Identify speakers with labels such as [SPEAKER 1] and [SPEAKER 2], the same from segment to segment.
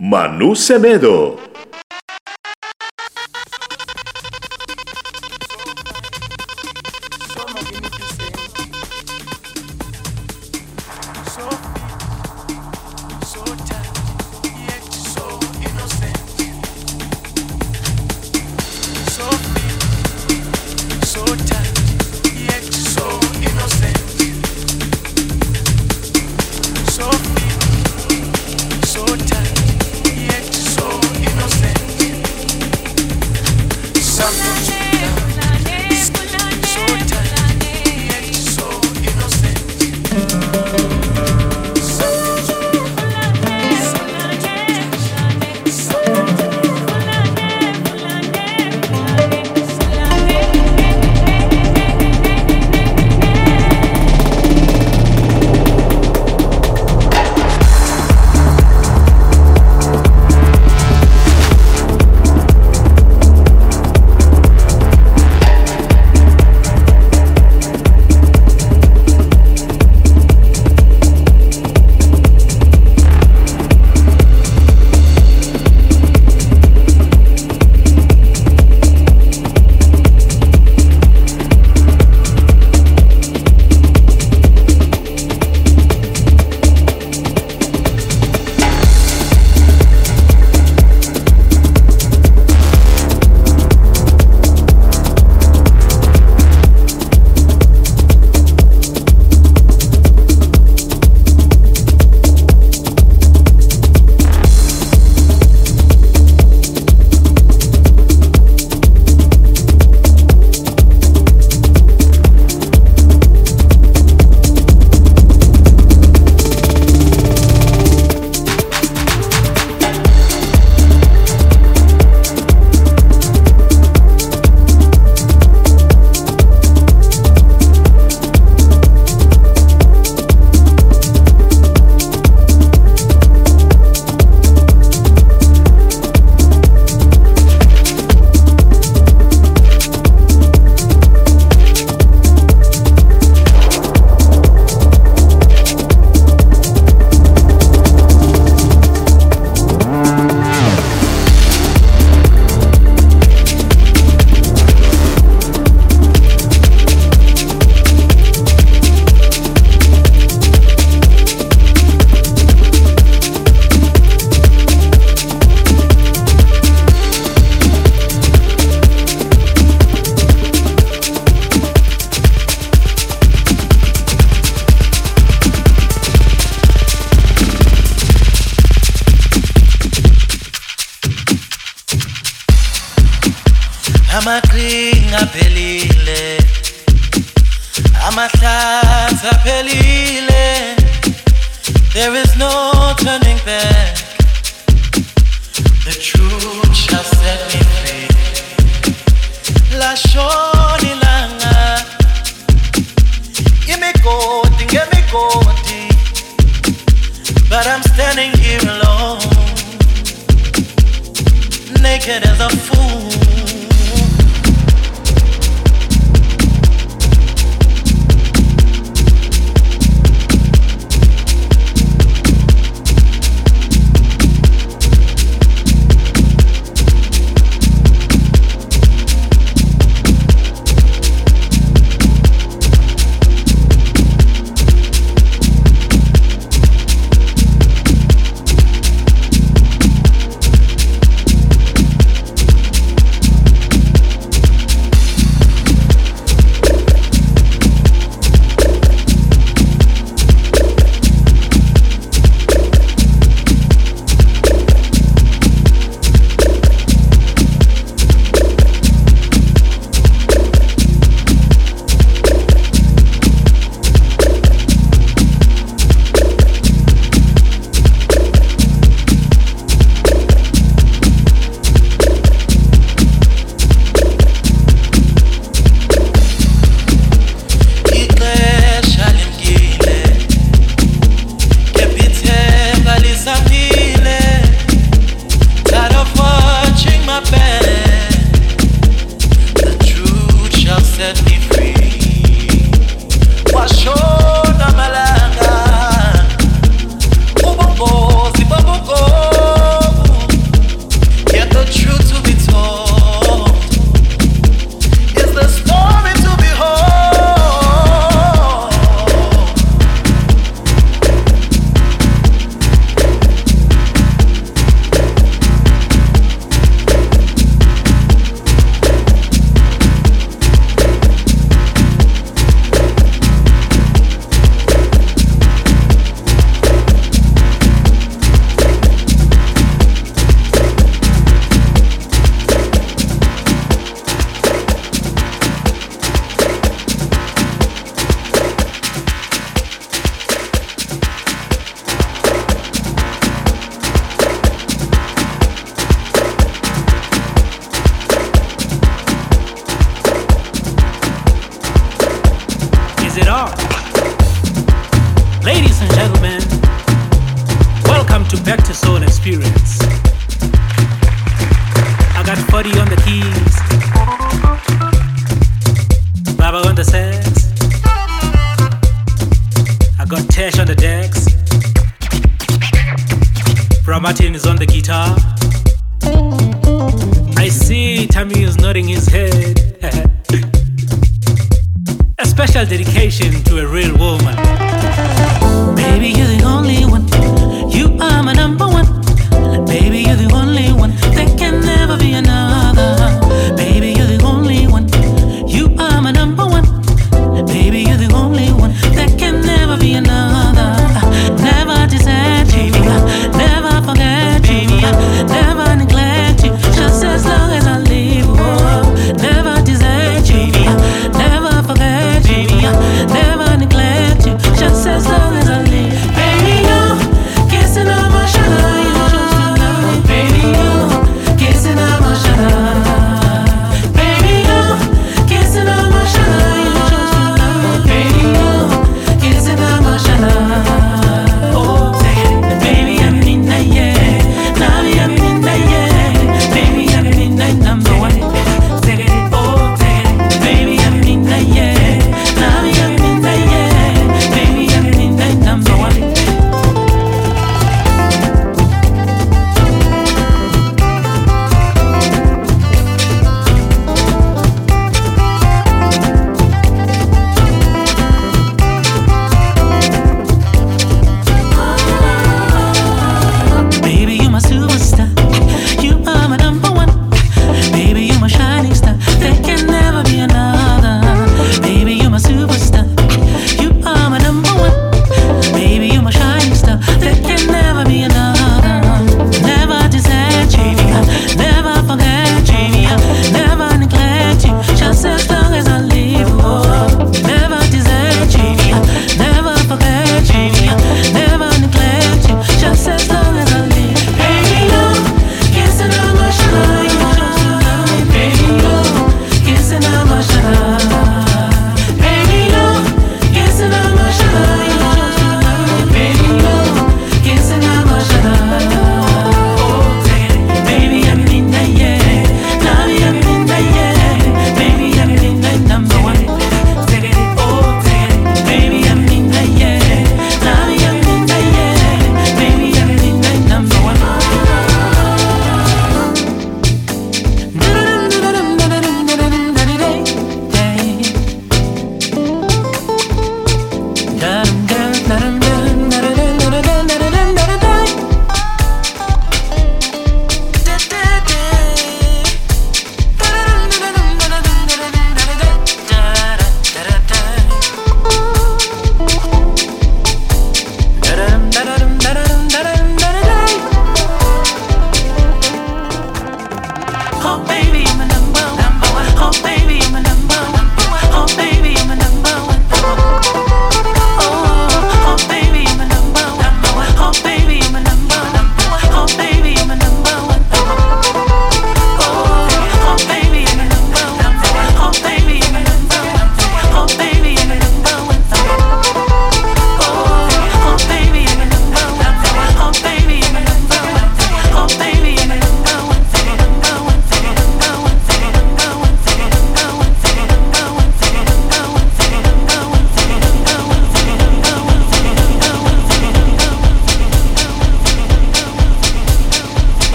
[SPEAKER 1] Manu Semedo.
[SPEAKER 2] wicked as a fool.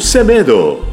[SPEAKER 1] Semedo.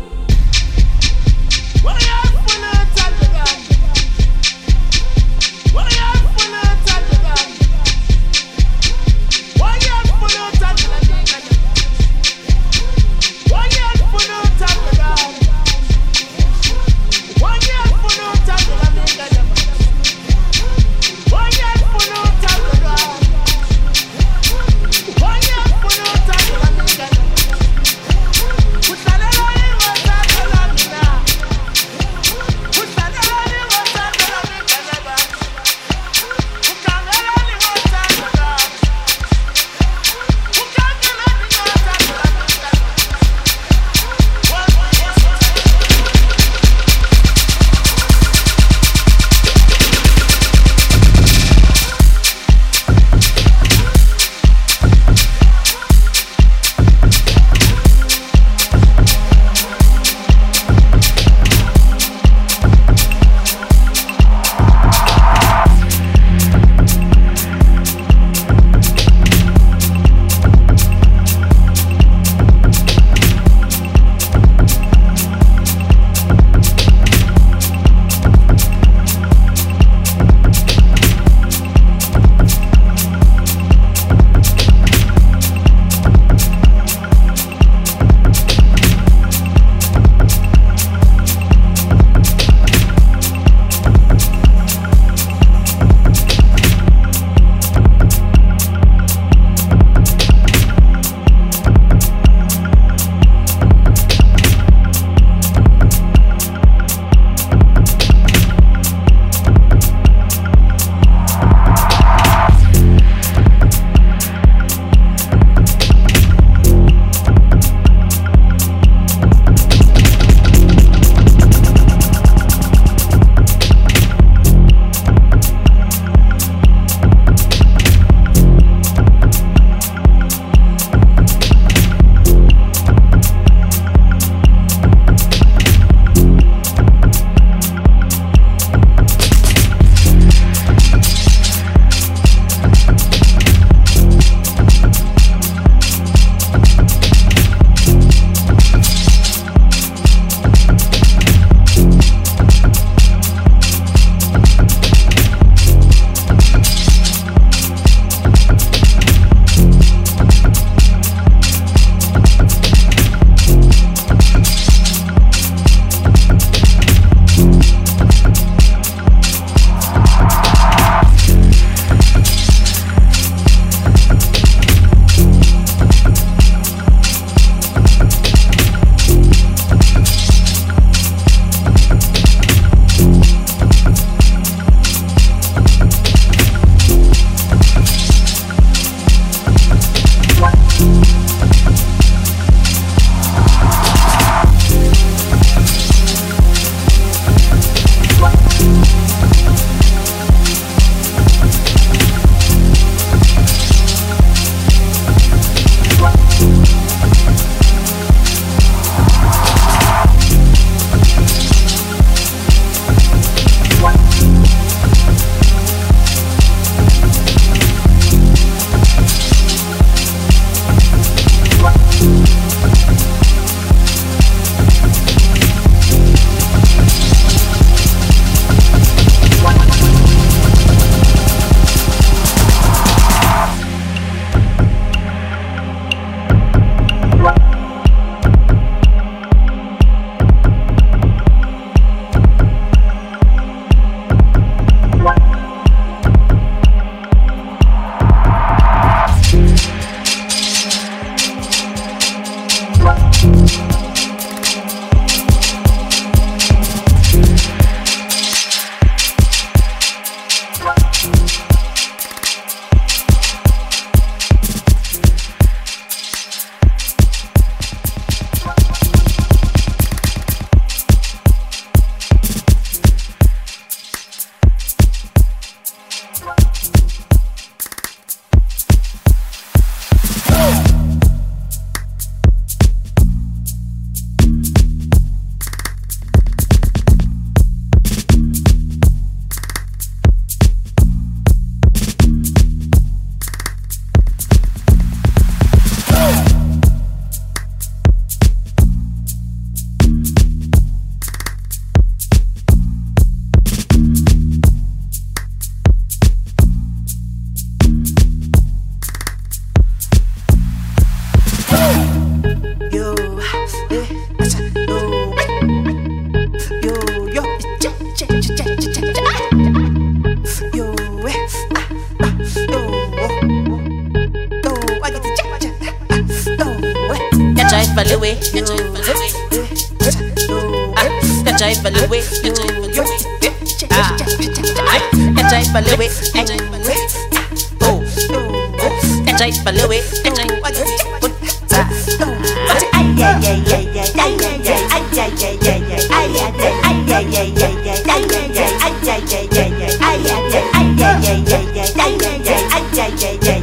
[SPEAKER 3] jive by the way. Catch jive by the way. Catch jive by the way. Oh, catch jive by the way.
[SPEAKER 4] Yeah, yeah, yeah, yeah, yeah, yeah, yeah, yeah, yeah, yeah, yeah, yeah, yeah, yeah, yeah, yeah, yeah, yeah, yeah,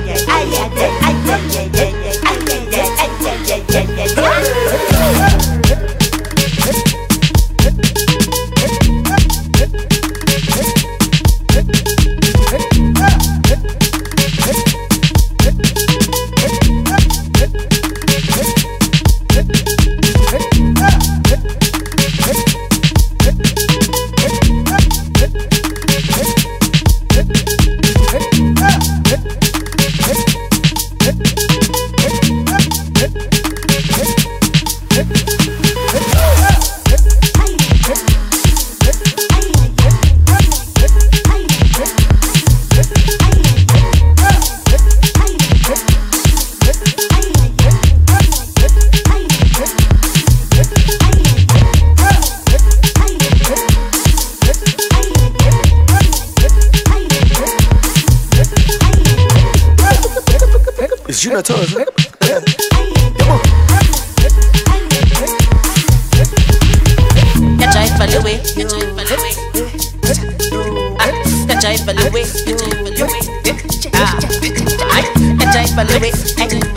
[SPEAKER 4] you know, toes. Come on.
[SPEAKER 3] Catch I fell away, catch I fell away. Catch I fell way. catch I fell away.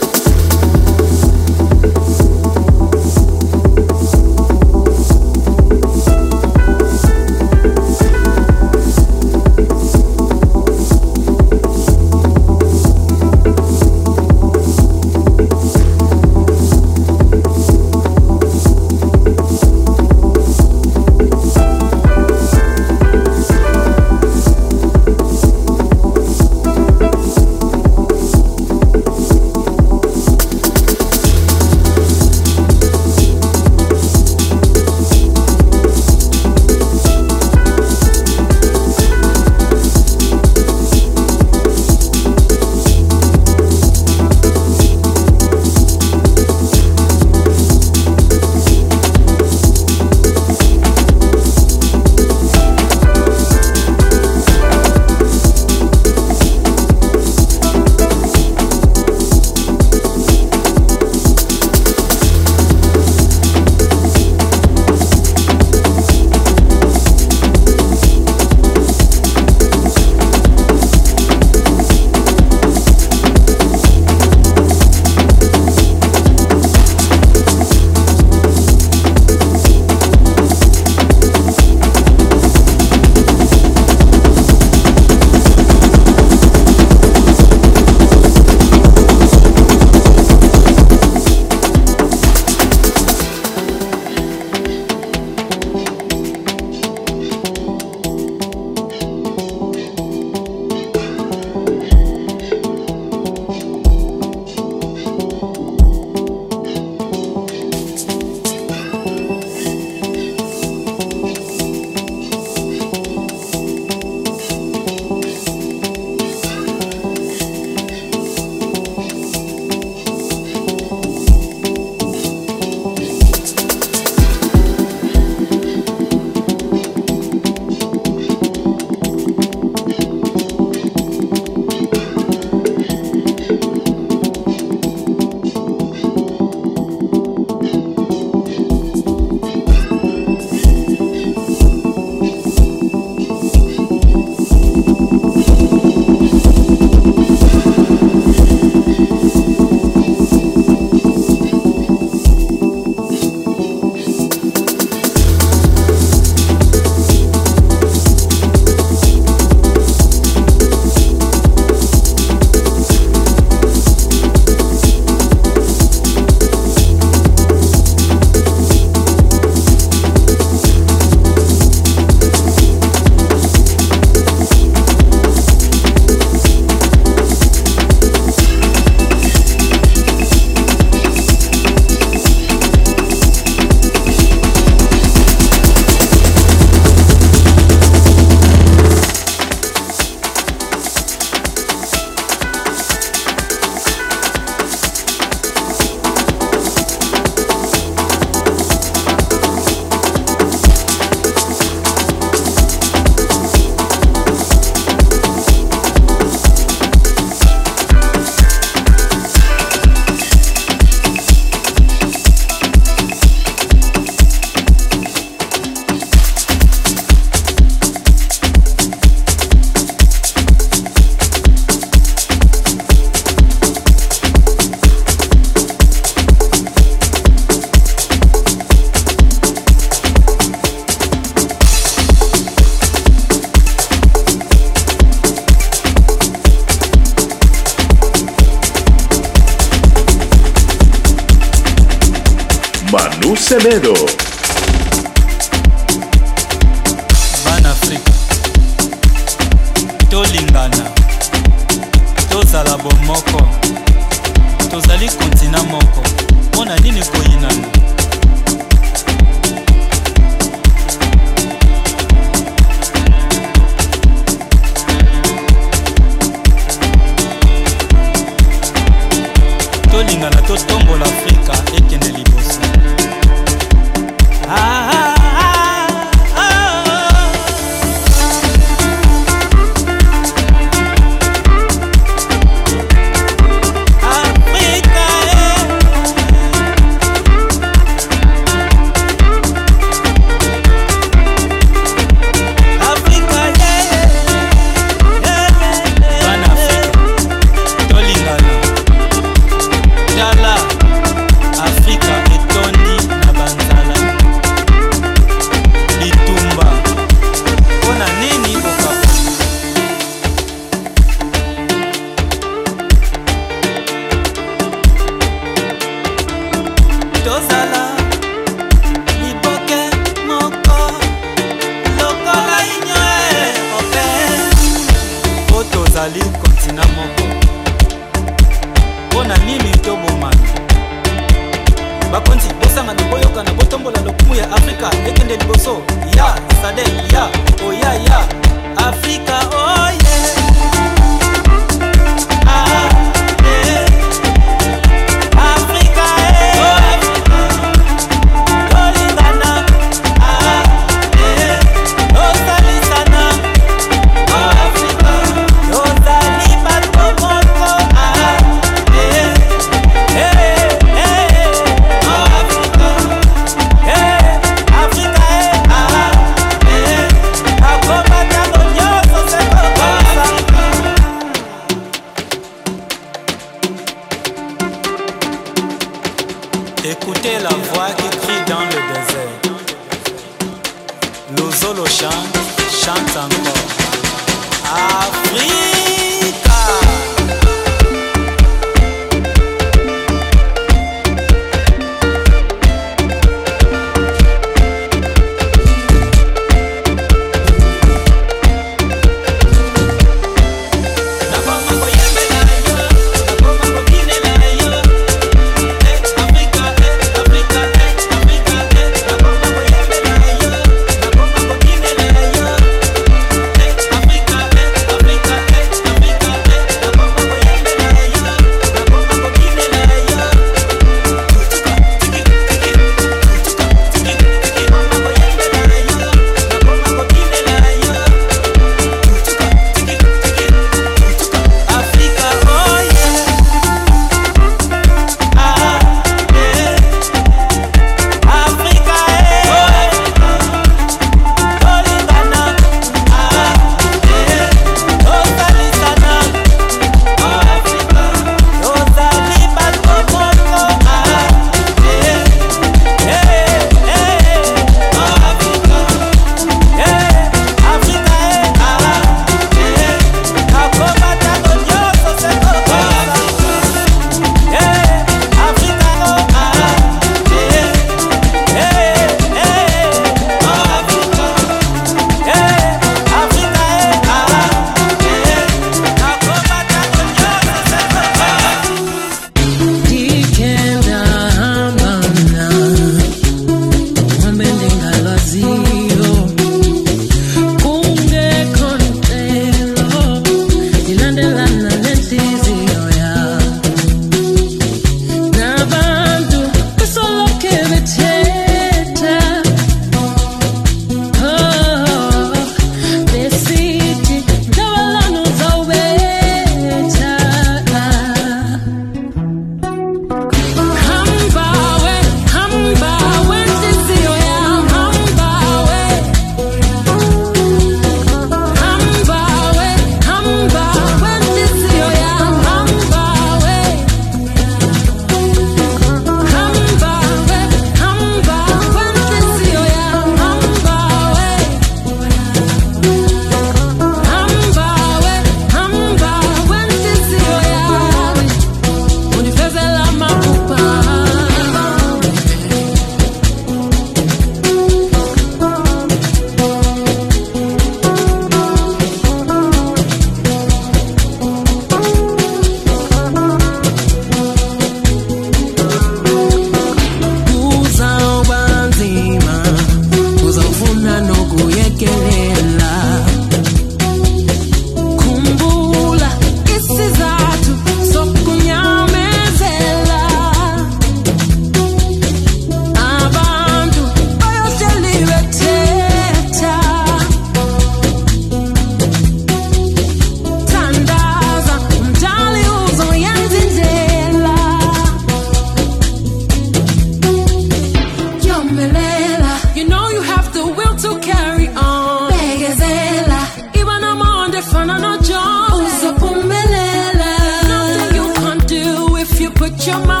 [SPEAKER 2] your mind.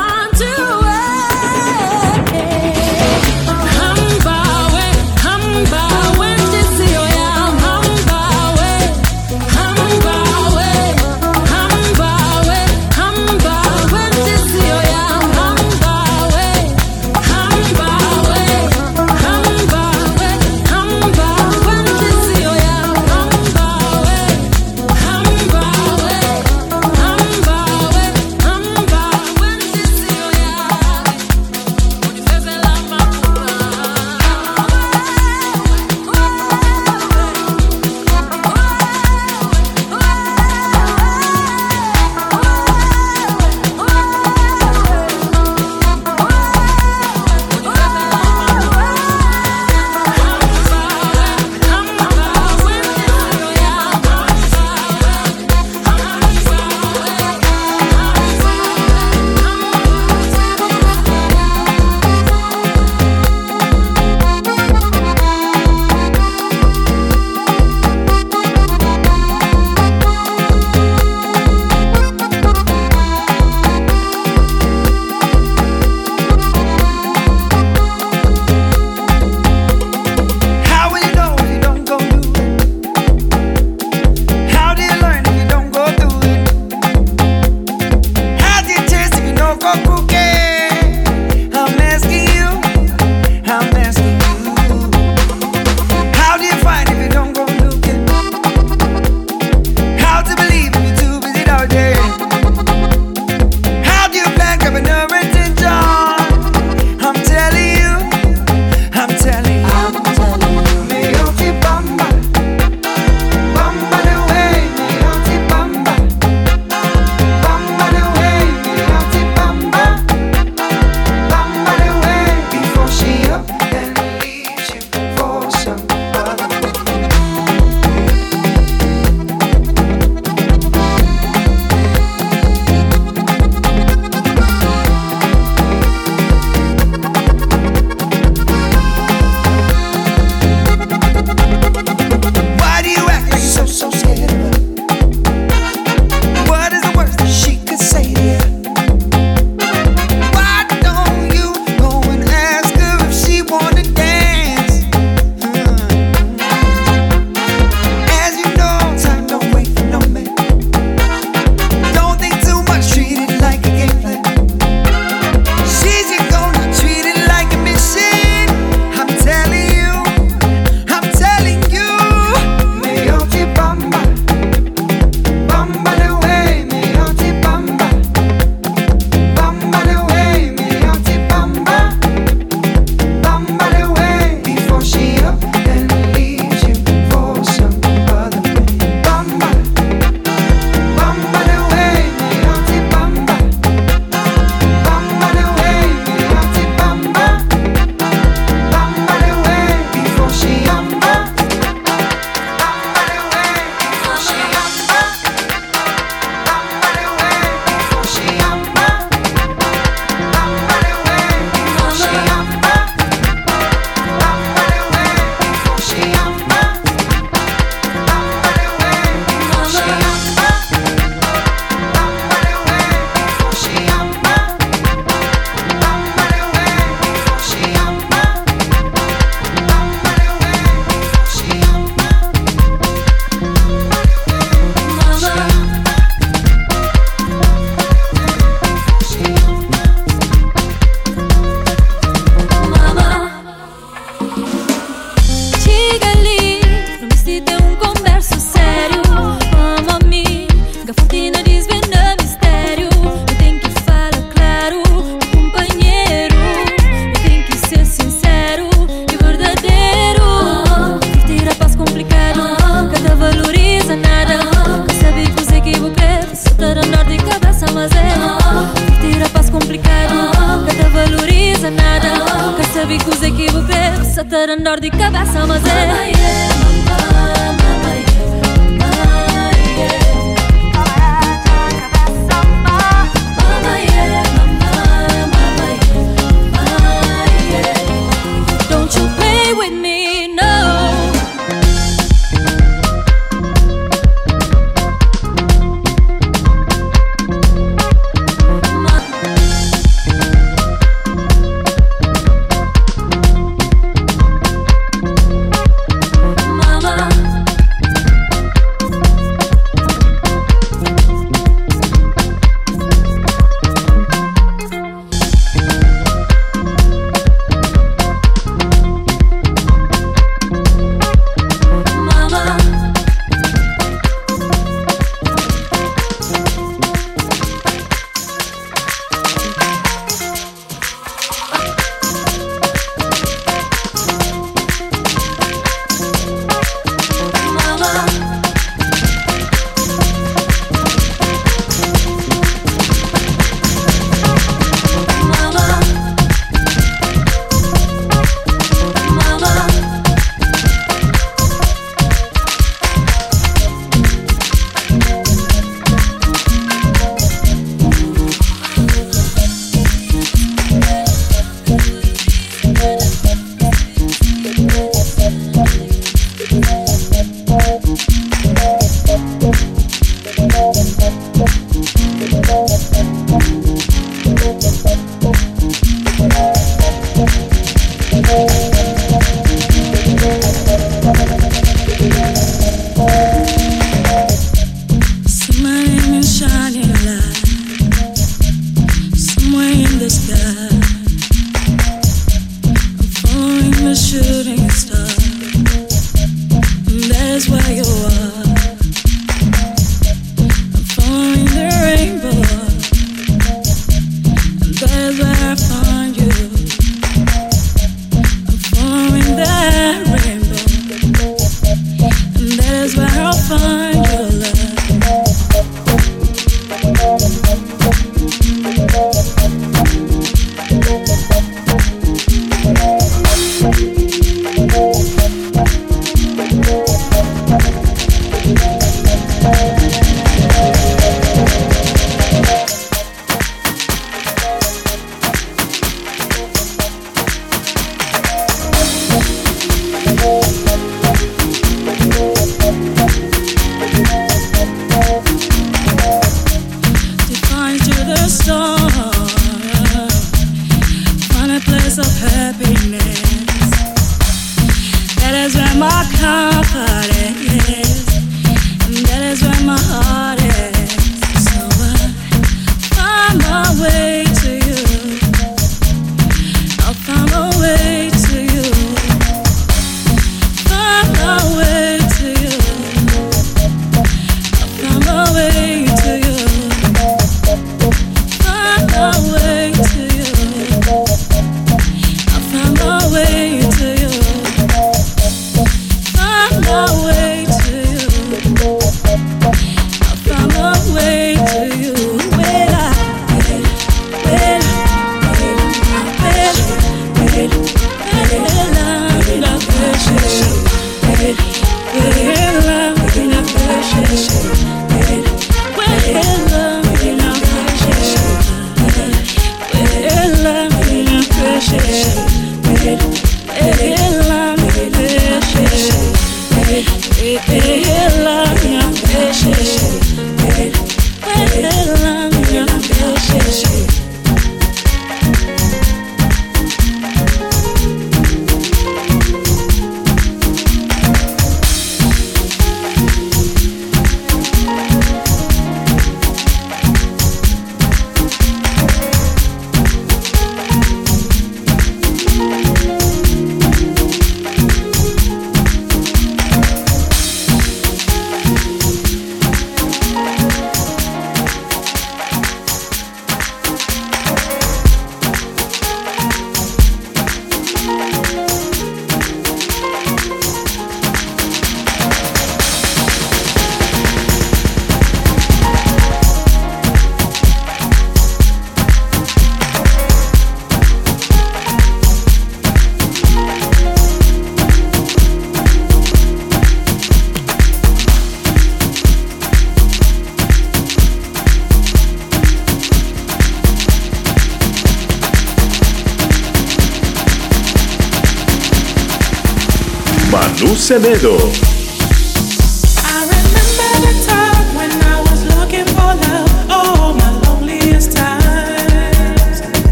[SPEAKER 1] Semedo.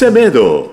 [SPEAKER 1] sem medo.